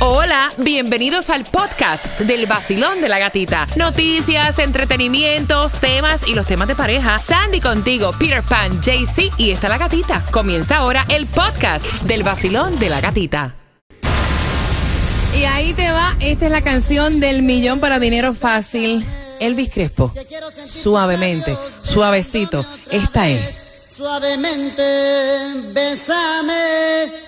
Hola, bienvenidos al podcast del vacilón de la gatita. Noticias, entretenimientos, temas y los temas de pareja. Sandy contigo, Peter Pan, JC y está la gatita. Comienza ahora el podcast del vacilón de la gatita. Y ahí te va, esta es la canción del millón para dinero fácil. Elvis Crespo, suavemente, suavecito, esta es. Suavemente, bésame.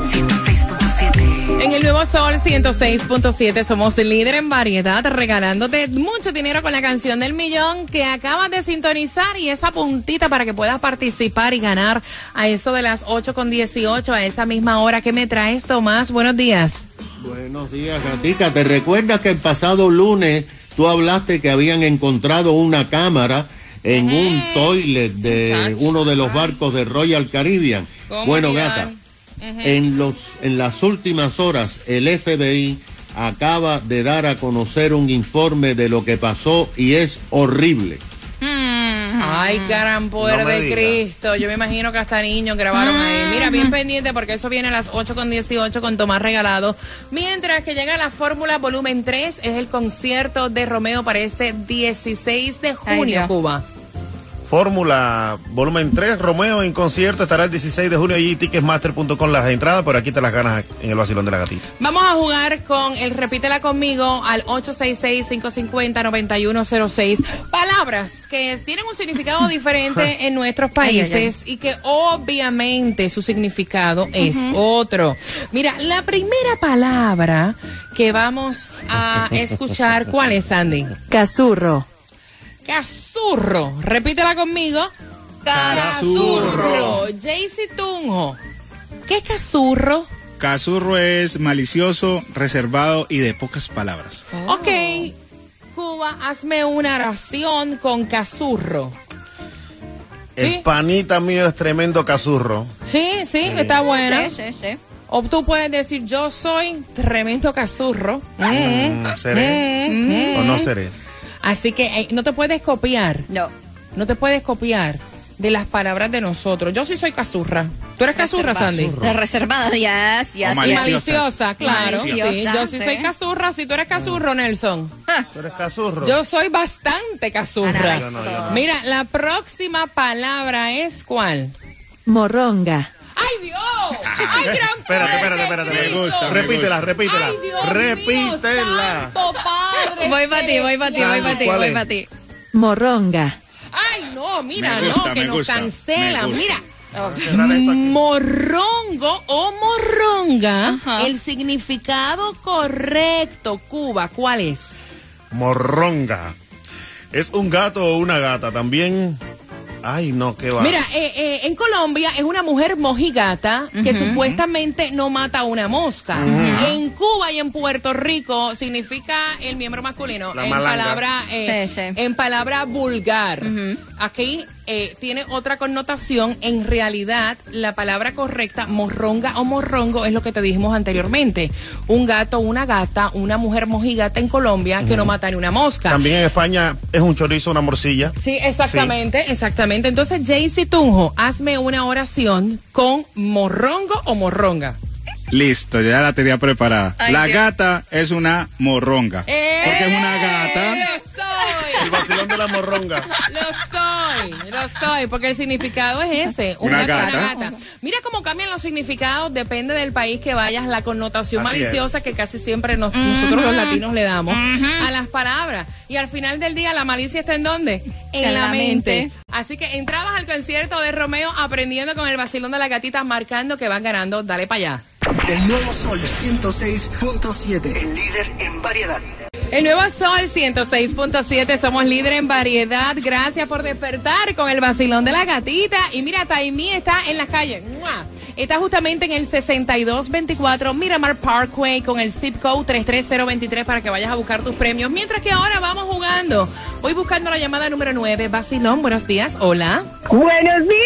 Sol 106.7 somos el líder en variedad, regalándote mucho dinero con la canción del millón que acabas de sintonizar y esa puntita para que puedas participar y ganar a eso de las 8 con 18 a esa misma hora. ¿Qué me traes, Tomás? Buenos días. Buenos días, Gatica. ¿Te recuerdas que el pasado lunes tú hablaste que habían encontrado una cámara en un toilet de uno de los barcos de Royal Caribbean? ¿Cómo Bueno, que en, los, en las últimas horas el FBI acaba de dar a conocer un informe de lo que pasó y es horrible. Ay, carampoder No me de. Cristo. Yo me imagino que hasta niños grabaron ahí. Mira, bien pendiente porque eso viene a las 8 con 18 con Tomás Regalado. Mientras que llega la Fórmula Volumen 3, es el concierto de Romeo para este 16 de junio. Cuba. Fórmula volumen 3, Romeo en concierto, estará el 16 de junio allí, ticketmaster.com las entradas, por aquí te las ganas en el vacilón de la gatita. Vamos a jugar con el Repítela conmigo al 866-550-9106. Palabras que tienen un significado diferente en nuestros países y que obviamente su significado es otro. Mira, la primera palabra que vamos a escuchar, ¿cuál es, Sandy? Casurro. Cazurro. Repítela conmigo. Cazurro. Jaycee Tunjo. ¿Qué es cazurro? Casurro es malicioso, reservado y de pocas palabras. Ok, Cuba, hazme una oración con cazurro. El Sí. panita mío es tremendo casurro. Sí, sí, está buena. Sí, sí, sí. O tú puedes decir, yo soy tremendo cazurro. Mm, Mm, ¿Seré mm, o no seré? Así que eh, no te puedes copiar, No. no te puedes copiar de las palabras de nosotros. Yo sí soy cazurra. ¿Tú eres cazurra, Sandy? De reservada, yes, yes, yes. Maliciosas. maliciosa, claro. Sí, yo sí soy sí. cazurra. Si tú eres cazurro, Nelson. ¿Tú eres casurro? Yo soy bastante cazurra. Yo no, yo no. Mira, la próxima palabra es ¿cuál? Morronga. ¡Ay, Dios! ¡Ay, gran Espérate, espérate, espérate. Me gusta, repítela, repítela. ¡Ay, Dios repítela. mío, santo Padre Voy para ti, voy para ti, voy para ti, ¿Cuál voy para ti. Morronga. ¡Ay, no! Mira, gusta, no, que nos gusta, cancelan. Mira, Cerrar esto aquí. morrongo o morronga, Ajá. el significado correcto, Cuba, ¿cuál es? Morronga. ¿Es un gato o una gata? También. Ay, no, qué va. Mira, eh, eh, en Colombia es una mujer mojigata que supuestamente no mata a una mosca. En Cuba y en Puerto Rico significa el miembro masculino. La en malanga. palabra, eh, Sí, sí. en palabra vulgar. Aquí eh, tiene otra connotación. En realidad, la palabra correcta, morronga o morrongo, es lo que te dijimos anteriormente. Un gato, una gata, una mujer mojigata en Colombia que no mata ni una mosca. También en España es un chorizo, una morcilla. Sí, exactamente, exactamente. Entonces, Jaycee Tunjo, hazme una oración con morrongo o morronga. Listo, ya la tenía preparada. Ay, la Dios. gata es una morronga. Porque es una gata. ¡Eh! ¡Lo El vacilón de la morronga. ¡Lo soy! ¡Lo soy! Porque el significado es ese, una, Una gata. gata. Mira cómo cambian los significados, depende del país que vayas, la connotación Así maliciosa que casi siempre nos- nosotros los latinos le damos a las palabras. Y al final del día, ¿la malicia está en dónde? En, la mente. mente. Así que entrabas al concierto de Romeo aprendiendo con el vacilón de la gatita, marcando que van ganando. Dale para allá. El nuevo Sol 106.7. El líder en variedad. El nuevo Sol 106.7, somos líder en variedad. Gracias por despertar con el vacilón de la gatita. Y mira, Taimí está en la calle. ¡Mua! Está justamente en el 6224 Miramar Parkway con el zip code 33023 para que vayas a buscar tus premios. Mientras que ahora vamos jugando. Voy buscando la llamada número 9. Vacilón, buenos días. Hola. Buenos días,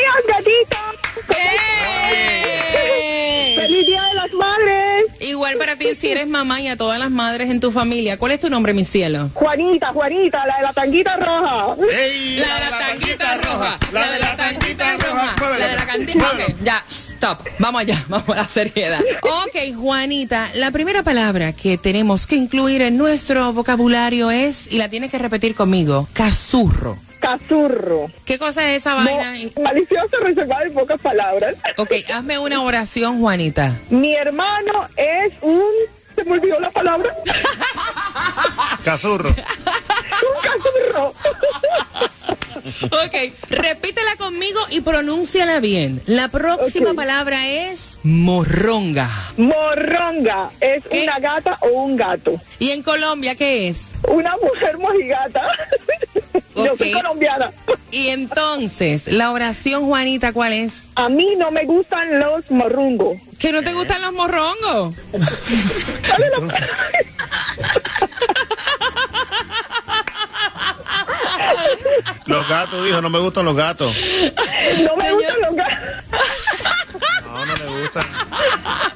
ti si eres mamá y a todas las madres en tu familia. ¿Cuál es tu nombre, mi cielo? Juanita, Juanita, la de la tanguita roja. ¡Ey! La de la tanquita roja, la de la tanquita roja, la de la cantina. Muévelo. Ok, ya, stop. Vamos allá, vamos a la seriedad. Ok, Juanita, la primera palabra que tenemos que incluir en nuestro vocabulario es, y la tienes que repetir conmigo, cazurro. Cazurro. ¿Qué cosa es esa No, vaina? malicioso, reservado en pocas palabras. Ok, hazme una oración, Juanita. Mi hermano es un... Se me olvidó la palabra. Cazurro. Un cazurro. Ok, repítela conmigo y pronúnciala bien. La próxima palabra es morronga. Morronga es ¿Qué? una gata o un gato. ¿Y en Colombia qué es? Una mujer mojigata. Yo soy colombiana. Y entonces, la oración, Juanita, ¿cuál es? A mí no me gustan los morrungos. ¿Que no te gustan los morrongos? Los gatos, dijo, no me gustan los gatos. No me Señor. gustan los gatos. No, no me gustan.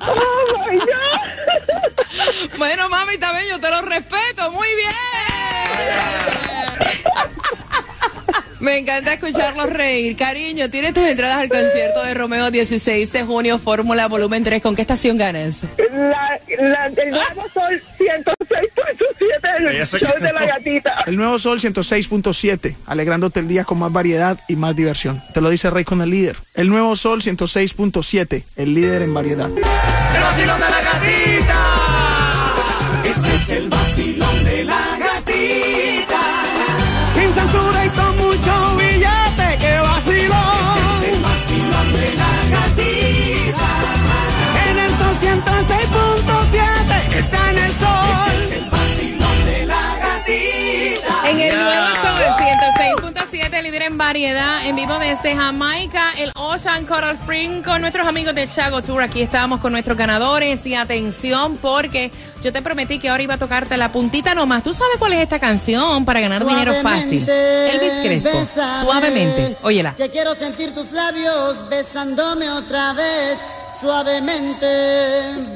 Oh my God. Bueno, mami, también yo te lo respeto. Muy bien. Me encanta escucharlos reír. Cariño, tienes tus entradas al concierto de Romeo 16 de junio, Fórmula Volumen 3. ¿Con qué estación ganas? La, la, el nuevo sol 106.7 Ella el show de la gatita. El nuevo Sol 106.7, alegrándote el día con más variedad y más diversión. Te lo dice Rey con el líder. El nuevo Sol 106.7, el líder en variedad. El vacilón de la gatita. Este es el vacilón variedad, en vivo desde Jamaica, el Ocean Coral Spring, con nuestros amigos de Chago Tour. Aquí estamos con nuestros ganadores y atención porque yo te prometí que ahora iba a tocarte la puntita nomás. ¿Tú sabes cuál es esta canción para ganar dinero fácil? Elvis Crespo, suavemente. Óyela. Que quiero sentir tus labios besándome otra vez. Suavemente,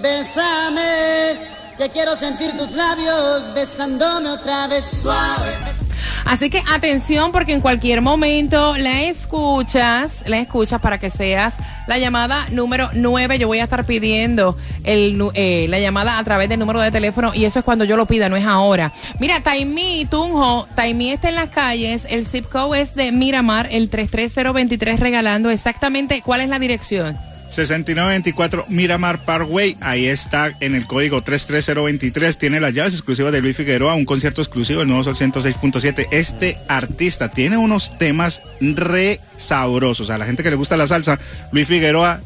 bésame. Que quiero sentir tus labios besándome otra vez. Suave. Así que atención porque en cualquier momento la escuchas, la escuchas para que seas la llamada número 9. Yo voy a estar pidiendo el, eh, la llamada a través del número de teléfono y eso es cuando yo lo pida, no es ahora. Mira, Taimí Tunjo, Taimí está en las calles, el zip code es de Miramar, el 33023 regalando exactamente cuál es la dirección. 6924 Miramar Parkway, ahí está en el código 33023, tiene las llaves exclusivas de Luis Figueroa, un concierto exclusivo del nuevo Sol 106.7. Este artista tiene unos temas re sabrosos, a la gente que le gusta la salsa, Luis Figueroa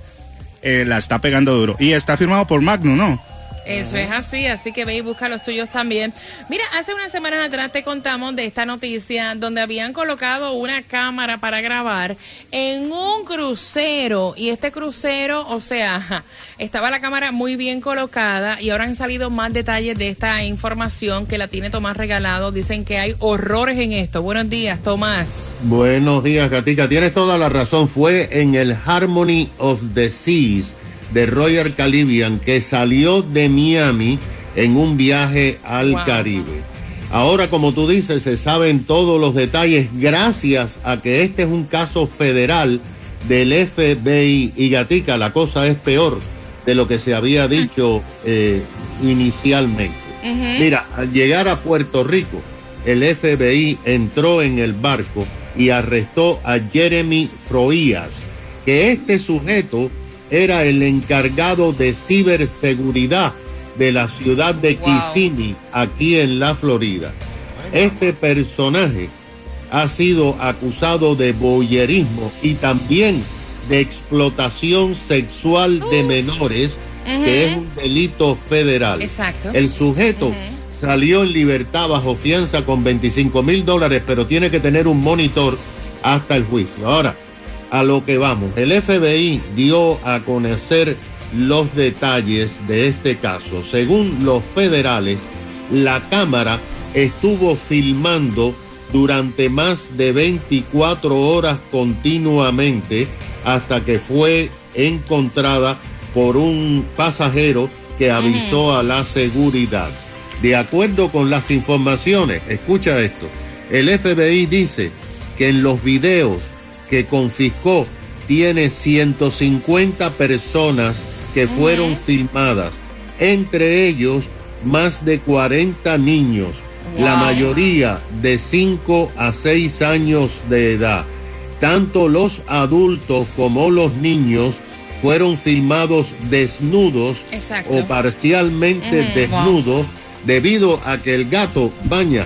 eh, la está pegando duro. Y está firmado por Magno, ¿no? Eso es así, así que ve y busca los tuyos también. Mira, hace unas semanas atrás te contamos de esta noticia donde habían colocado una cámara para grabar en un crucero y este crucero, o sea, estaba la cámara muy bien colocada y ahora han salido más detalles de esta información que la tiene Tomás regalado. Dicen que hay horrores en esto. Buenos días, Tomás. Buenos días, Gatica. Tienes toda la razón. Fue en el Harmony of the Seas de Royal Caribbean que salió de Miami en un viaje al Wow. Caribe. Ahora, como tú dices, se saben todos los detalles gracias a que este es un caso federal del FBI y Gatica. La cosa es peor de lo que se había dicho eh, inicialmente. Mira, al llegar a Puerto Rico, el FBI entró en el barco y arrestó a Jeremy Froías, que este sujeto era el encargado de ciberseguridad de la ciudad de Wow. Kissimmee, aquí en la Florida. Este personaje ha sido acusado de boyerismo y también de explotación sexual de menores, que es un delito federal. Exacto. El sujeto salió en libertad bajo fianza con 25 mil dólares, pero tiene que tener un monitor hasta el juicio. Ahora, a lo que vamos. El FBI dio a conocer los detalles de este caso. Según los federales, la cámara estuvo filmando durante más de 24 horas continuamente hasta que fue encontrada por un pasajero que avisó a la seguridad. De acuerdo con las informaciones, escucha esto, el FBI dice que en los videos que confiscó tiene 150 personas que fueron filmadas, entre ellos más de 40 niños, la mayoría de 5 a 6 años de edad. Tanto los adultos como los niños fueron filmados desnudos Exacto. o parcialmente desnudos debido a que el gato baña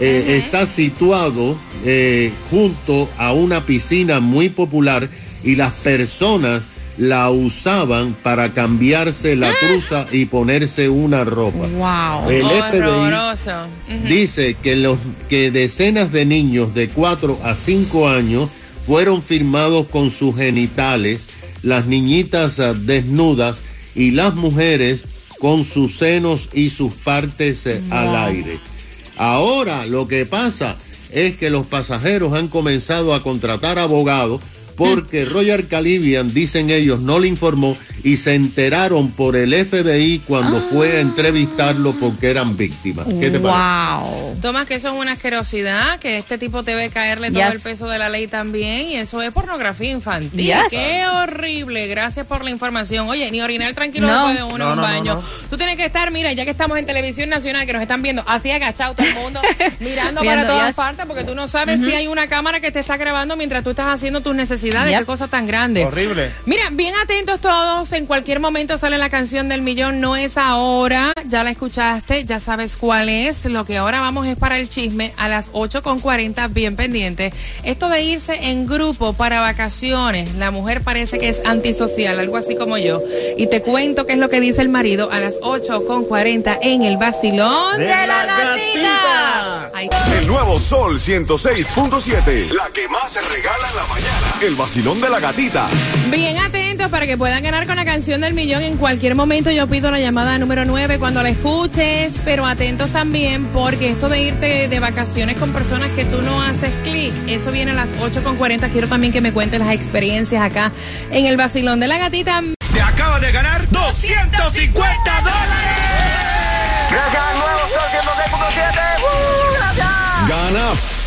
eh, está situado eh, junto a una piscina muy popular y las personas la usaban para cambiarse la truza y ponerse una ropa. Wow. El Oh, FBI dice que los que decenas de niños de 4 a 5 años fueron firmados con sus genitales, las niñitas ah, desnudas y las mujeres con sus senos y sus partes eh, al aire. Ahora lo que pasa es que los pasajeros han comenzado a contratar abogados porque Royal Caribbean, dicen ellos, no le informó y se enteraron por el FBI cuando fue a entrevistarlo porque eran víctimas. ¿Qué te parece? Tomás, que eso es una asquerosidad, que este tipo debe caerle todo el peso de la ley también, y eso es pornografía infantil. Yes. Qué horrible. Gracias por la información. Oye, ni orinar tranquilo No. puede uno No, en un no, baño. no. Tú tienes que estar, mira, ya que estamos en televisión nacional, que nos están viendo, así agachado todo el mundo, mirando para todas yes. partes, porque tú no sabes si hay una cámara que te está grabando mientras tú estás haciendo tus necesidades. Yep. Qué cosa tan grande. Horrible. Mira, bien atentos todos. En cualquier momento sale la canción del millón. No es ahora. Ya la escuchaste. Ya sabes cuál es. Lo que ahora vamos es para el chisme a las 8.40. Bien pendiente. Esto de irse en grupo para vacaciones. La mujer parece que es antisocial. Algo así como yo. Y te cuento qué es lo que dice el marido a las 8.40 en el vacilón de, la, gatita. El nuevo Sol 106.7. La que más se regala en la mañana. El vacilón de la gatita. Bien atentos para que puedan ganar con la canción del millón. En cualquier momento yo pido la llamada número 9 cuando la escuches, pero atentos también porque esto de irte de vacaciones con personas que tú no haces clic, eso viene a las 8.40. Quiero también que me cuentes las experiencias acá en el vacilón de la gatita. Te acabas de ganar 250 dólares. Gracias al nuevo Sol 106.7. ¡Uh, gracias! Gana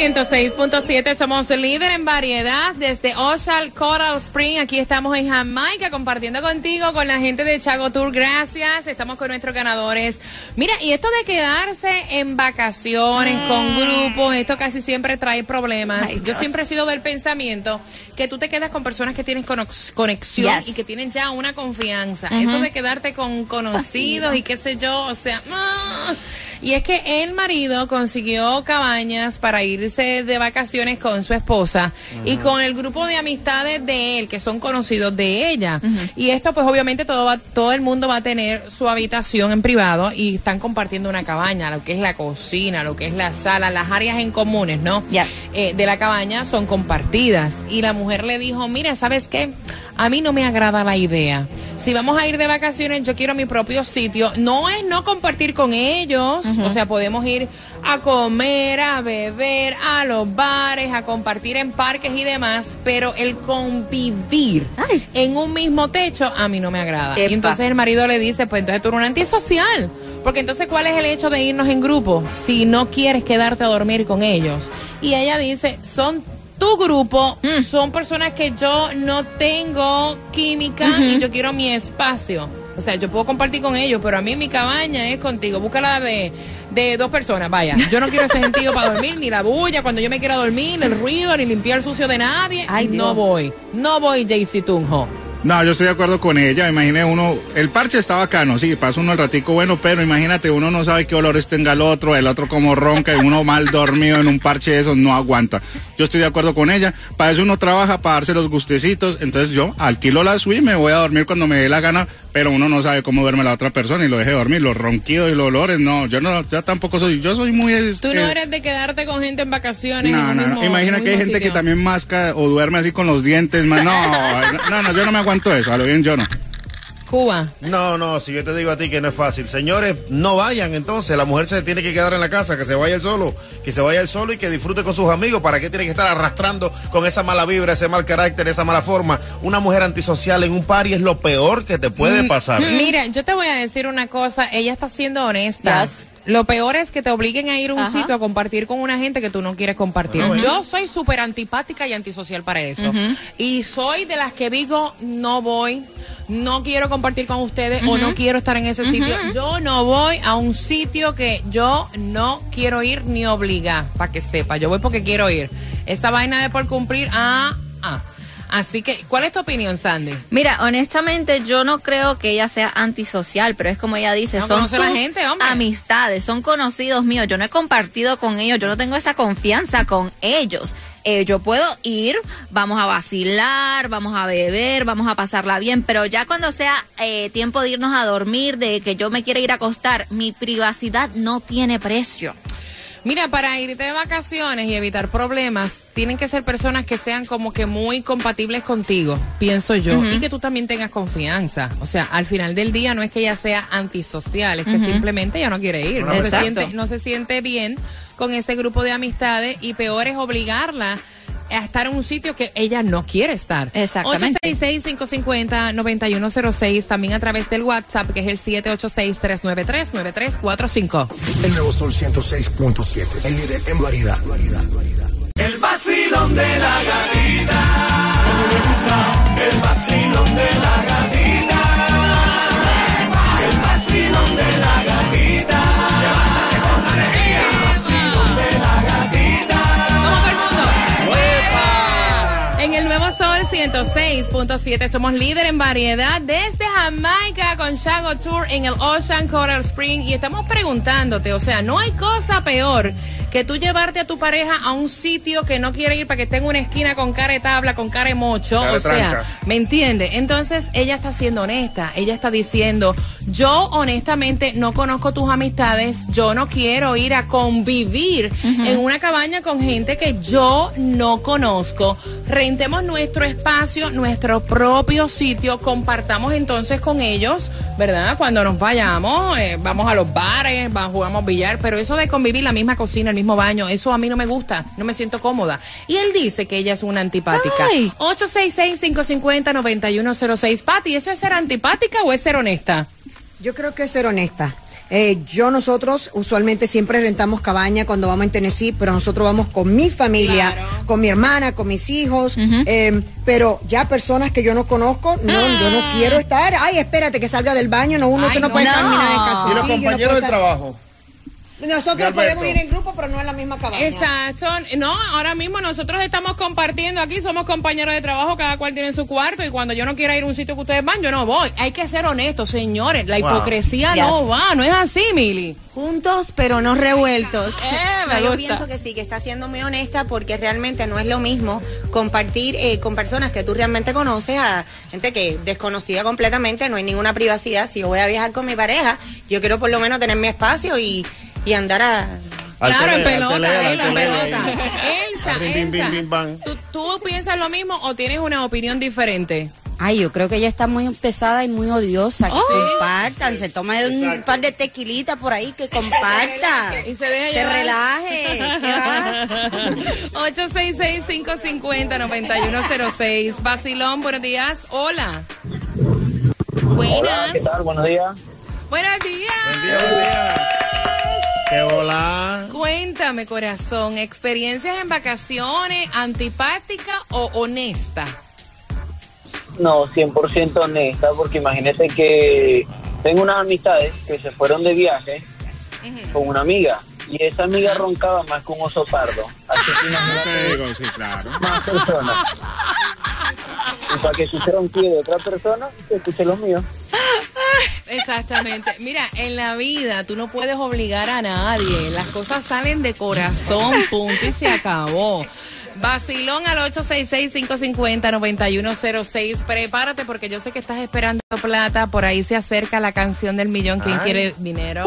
106.7 somos líder en variedad desde Ocean Coral Spring. Aquí estamos en Jamaica compartiendo contigo con la gente de Chago Tour. Gracias. Estamos con nuestros ganadores. Mira, y esto de quedarse en vacaciones con grupos, esto casi siempre trae problemas. Ay, Yo Dios. siempre he sido del pensamiento que tú te quedas con personas que tienen conexión Yes. y que tienen ya una confianza. Eso de quedarte con conocidos y qué sé yo, o sea, ¡ah! Y es que el marido consiguió cabañas para irse de vacaciones con su esposa y con el grupo de amistades de él, que son conocidos de ella. Y esto, pues obviamente todo, va, todo el mundo va a tener su habitación en privado y están compartiendo una cabaña, lo que es la cocina, lo que es la sala, las áreas en comunes, ¿no? Eh, de la cabaña son compartidas. Y la mujer le dijo, mira, ¿sabes qué? A mí no me agrada la idea. Si vamos a ir de vacaciones, yo quiero mi propio sitio. No es no compartir con ellos. O sea, podemos ir a comer, a beber, a los bares, a compartir en parques y demás. Pero el convivir en un mismo techo a mí no me agrada. Epa. Y entonces el marido le dice, pues entonces tú eres un antisocial. Porque entonces, ¿cuál es el hecho de irnos en grupo si no quieres quedarte a dormir con ellos? Y ella dice, son tu grupo, son personas que yo no tengo química y yo quiero mi espacio. O sea, yo puedo compartir con ellos, pero a mí mi cabaña es contigo. Búscala de, de dos personas, vaya. Yo no quiero ese sentido para dormir, ni la bulla cuando yo me quiera dormir, el ruido, ni limpiar el sucio de nadie. Ay, no Dios. voy. No voy, JC Tunjo. No, yo estoy de acuerdo con ella. Imagine uno, el parche está bacano, sí, pasa uno el ratico bueno, pero imagínate, uno no sabe qué olores tenga el otro, el otro como ronca y uno mal dormido en un parche de esos no aguanta. Yo estoy de acuerdo con ella. Para eso uno trabaja, para darse los gustecitos. Entonces yo alquilo la suite, me voy a dormir cuando me dé la gana pero uno no sabe cómo duerme la otra persona y lo deje dormir. Los ronquidos y los olores, no, yo no, yo tampoco soy, yo soy muy... Tú no eh, eres de quedarte con gente en vacaciones. en No, un no, mismo- Imagina en que hay gente que también masca o duerme así con los dientes. ma- No, no, no, yo no me aguanto eso. A lo bien yo no. Cuba. No, no, si yo te digo a ti que no es fácil. Señores, no vayan entonces. La mujer se tiene que quedar en la casa, que se vaya el solo, que se vaya el solo y que disfrute con sus amigos. ¿Para qué tiene que estar arrastrando con esa mala vibra, ese mal carácter, esa mala forma? Una mujer antisocial en un party es lo peor que te puede Mm, pasar. Mira, yo te voy a decir una cosa, ella está siendo honesta. Lo peor es que te obliguen a ir a un Ajá. sitio a compartir con una gente que tú no quieres compartir. Ujú. Yo soy súper antipática y antisocial para eso. Y soy de las que digo, no voy, no quiero compartir con ustedes o no quiero estar en ese sitio. Yo no voy a un sitio que yo no quiero ir ni obligar, para que sepa. Yo voy porque quiero ir. Esta vaina de por cumplir, ah, ah. Así que, ¿cuál es tu opinión, Sandy? Mira, honestamente yo no creo que ella sea antisocial, pero es como ella dice, No son la gente, hombre. amistades, son conocidos míos, yo no he compartido con ellos, yo no tengo esa confianza con ellos. Eh, yo puedo ir, vamos a vacilar, vamos a beber, vamos a pasarla bien, pero ya cuando sea eh, tiempo de irnos a dormir, de que yo me quiera ir a acostar, mi privacidad no tiene precio. Mira, para irte de vacaciones y evitar problemas, tienen que ser personas que sean como que muy compatibles contigo, pienso yo, y que tú también tengas confianza. O sea, al final del día no es que ella sea antisocial, es que simplemente ella no quiere ir, no se, siente, no se siente bien con ese grupo de amistades y peor es obligarla a estar en un sitio que ella no quiere estar. Exactamente. 866-550-9106, también a través del WhatsApp, que es el 786-393-9345. El nuevo Sol 106.7. El líder en variedad. El vacilón de la gatita. El vacilón de 106.7 somos líder en variedad desde Jamaica con Shago Tour en el Ocean Coral Spring. Y estamos preguntándote, o sea, no hay cosa peor que tú llevarte a tu pareja a un sitio que no quiere ir para que esté en una esquina con cara de tabla, con cara de mocho, Cara de o sea. ¿me entiende? Entonces ella está siendo honesta, ella está diciendo, yo honestamente no conozco tus amistades, yo no quiero ir a convivir en una cabaña con gente que yo no conozco. Rentemos nuestro espacio, nuestro propio sitio, compartamos entonces con ellos, ¿verdad? Cuando nos vayamos, eh, vamos a los bares, va- jugamos billar, pero eso de convivir la misma cocina, el mismo baño, eso a mí no me gusta, no me siento cómoda. Y él dice que ella es una antipática. 866-550-9106. Pati, ¿eso es ser antipática o es ser honesta? Yo creo que es ser honesta. Eh, yo nosotros usualmente siempre rentamos cabaña cuando vamos en Tennessee, pero nosotros vamos con mi familia, con mi hermana, con mis hijos, eh, pero ya personas que yo no conozco, no, yo no quiero estar. Ay, espérate que salga del baño, no, uno Ay, que no, no. puede No. caminar en Y los no compañeros estar- trabajo. Nosotros podemos ir en grupo, pero no en la misma cabaña. Exacto. No, ahora mismo nosotros estamos compartiendo aquí, somos compañeros de trabajo, cada cual tiene su cuarto y cuando yo no quiera ir a un sitio que ustedes van, yo no voy. Hay que ser honestos, señores. La Wow. hipocresía Yes. no va, no es así, Mili. Juntos, pero no revueltos. Eh, me No, yo gusta. pienso que sí, que está siendo muy honesta porque realmente no es lo mismo compartir eh, con personas que tú realmente conoces a gente que desconocida completamente, no hay ninguna privacidad. Si yo voy a viajar con mi pareja, yo quiero por lo menos tener mi espacio y, y andar a... Al Claro, en pelota, en pelota. Elsa, Bim, bim, bim, Elsa, bim, bam. ¿tú, tú piensas lo mismo o tienes una opinión diferente? Ay, yo creo que ella está muy pesada y muy odiosa. Que compartan, se toma un par de tequilitas por ahí, que comparta. Y se deja llevar. relaje. ¿qué va? 866-550-9106. Bacilón, buenos días. Hola. Buenas. Hola, ¿qué tal? Buenos días. Buenos días. ¡Qué hola! Cuéntame, corazón, ¿experiencias en vacaciones antipática o honesta? No, 100% honesta, porque imagínate que tengo unas amistades que se fueron de viaje con una amiga y esa amiga roncaba más que un oso pardo. Así que imagínate Te digo, sí, claro. más personas. Y para que escuche ronquido de otra persona, que escuche los míos. Exactamente. Mira, en la vida tú no puedes obligar a nadie. Las cosas salen de corazón, punto, y se acabó. Vacilón al 866-550-9106. Prepárate porque yo sé que estás esperando plata. Por ahí se acerca la canción del millón. ¿Quién Ay. quiere dinero?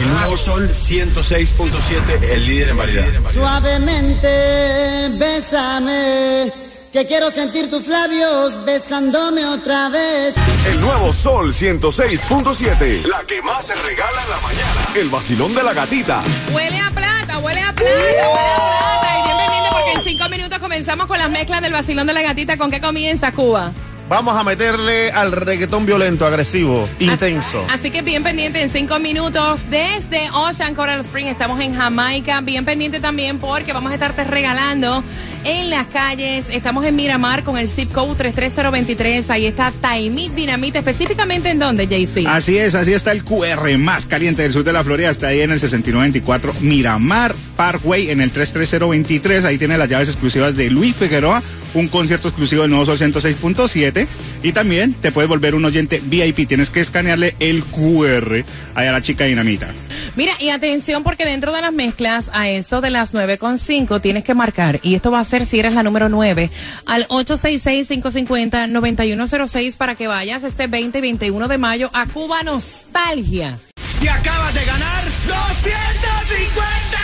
El nuevo Sol 106.7, el líder en variedad. Suavemente, bésame, que quiero sentir tus labios besándome otra vez. El nuevo Sol 106.7. La que más se regala en la mañana. El vacilón de la gatita. Huele a plata, huele a plata, huele a plata. Y bien pendiente porque en cinco minutos comenzamos con las mezclas del vacilón de la gatita. ¿Con qué comienza Cuba? Vamos a meterle al reggaetón violento, agresivo, intenso. Así que bien pendiente en cinco minutos desde Ocean Coral Spring. Estamos en Jamaica. Bien pendiente también porque vamos a estarte regalando en las calles. Estamos en Miramar con el zip code 33023. Ahí está Taimit Dinamita. Específicamente en dónde, JC. Así es, así está el QR más caliente del sur de la Florida. Está ahí en el 6924 Miramar Parkway en el 33023. Ahí tiene las llaves exclusivas de Luis Figueroa, un concierto exclusivo del Nuevo Sol 106.7. Y también te puedes volver un oyente VIP. Tienes que escanearle el QR a la chica dinamita. Mira, y atención porque dentro de las mezclas, a eso de las 9.5 tienes que marcar, y esto va a ser si eres la número 9, al 866-550-9106 para que vayas este 20 y 21 de mayo a Cuba Nostalgia. Y acabas de ganar 250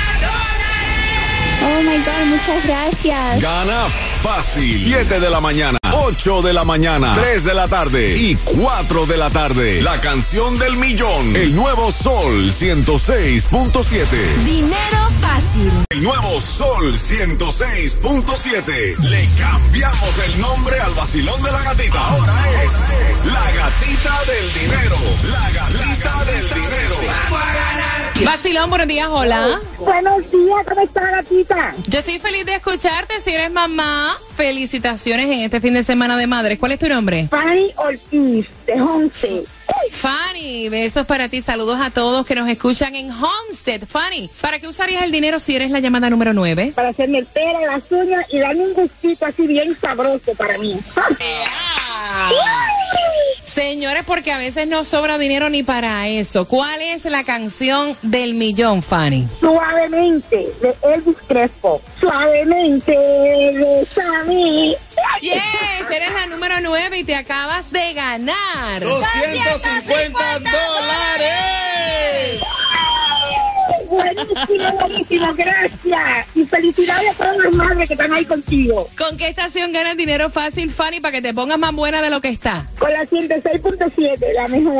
Oh my God, muchas gracias. Gana fácil. 7 de la mañana, 8 de la mañana, 3 de la tarde y 4 de la tarde. La canción del millón. El nuevo Sol 106.7. Dinero fácil. El nuevo Sol 106.7. Le cambiamos el nombre al vacilón de la gatita. Ahora es la gatita del dinero. La gatita del dinero. Vacilón, buenos días, hola. Buenos días, ¿cómo está gatita? Yo estoy feliz de escucharte. Si eres mamá, felicitaciones en este fin de semana de madres. ¿Cuál es tu nombre? Fanny Ortiz, de Homestead. Fanny, besos para ti. Saludos a todos que nos escuchan en Homestead. Fanny, ¿para qué usarías el dinero si eres la llamada número 9? Para hacerme el pelo, las uñas y darme un gustito así bien sabroso para mí. Señores, porque a veces no sobra dinero ni para eso. ¿Cuál es la canción del millón, Fanny? Suavemente, de Elvis Crespo. Suavemente, bésame. Yes, eres la número 9 y te acabas de ganar. 250 dólares. Buenísimo, buenísimo, gracias. Y felicidades a todas las madres que están ahí contigo. ¿Con qué estación ganas dinero fácil, Fanny, para que te pongas más buena de lo que está? Con la 106.7, la mejor.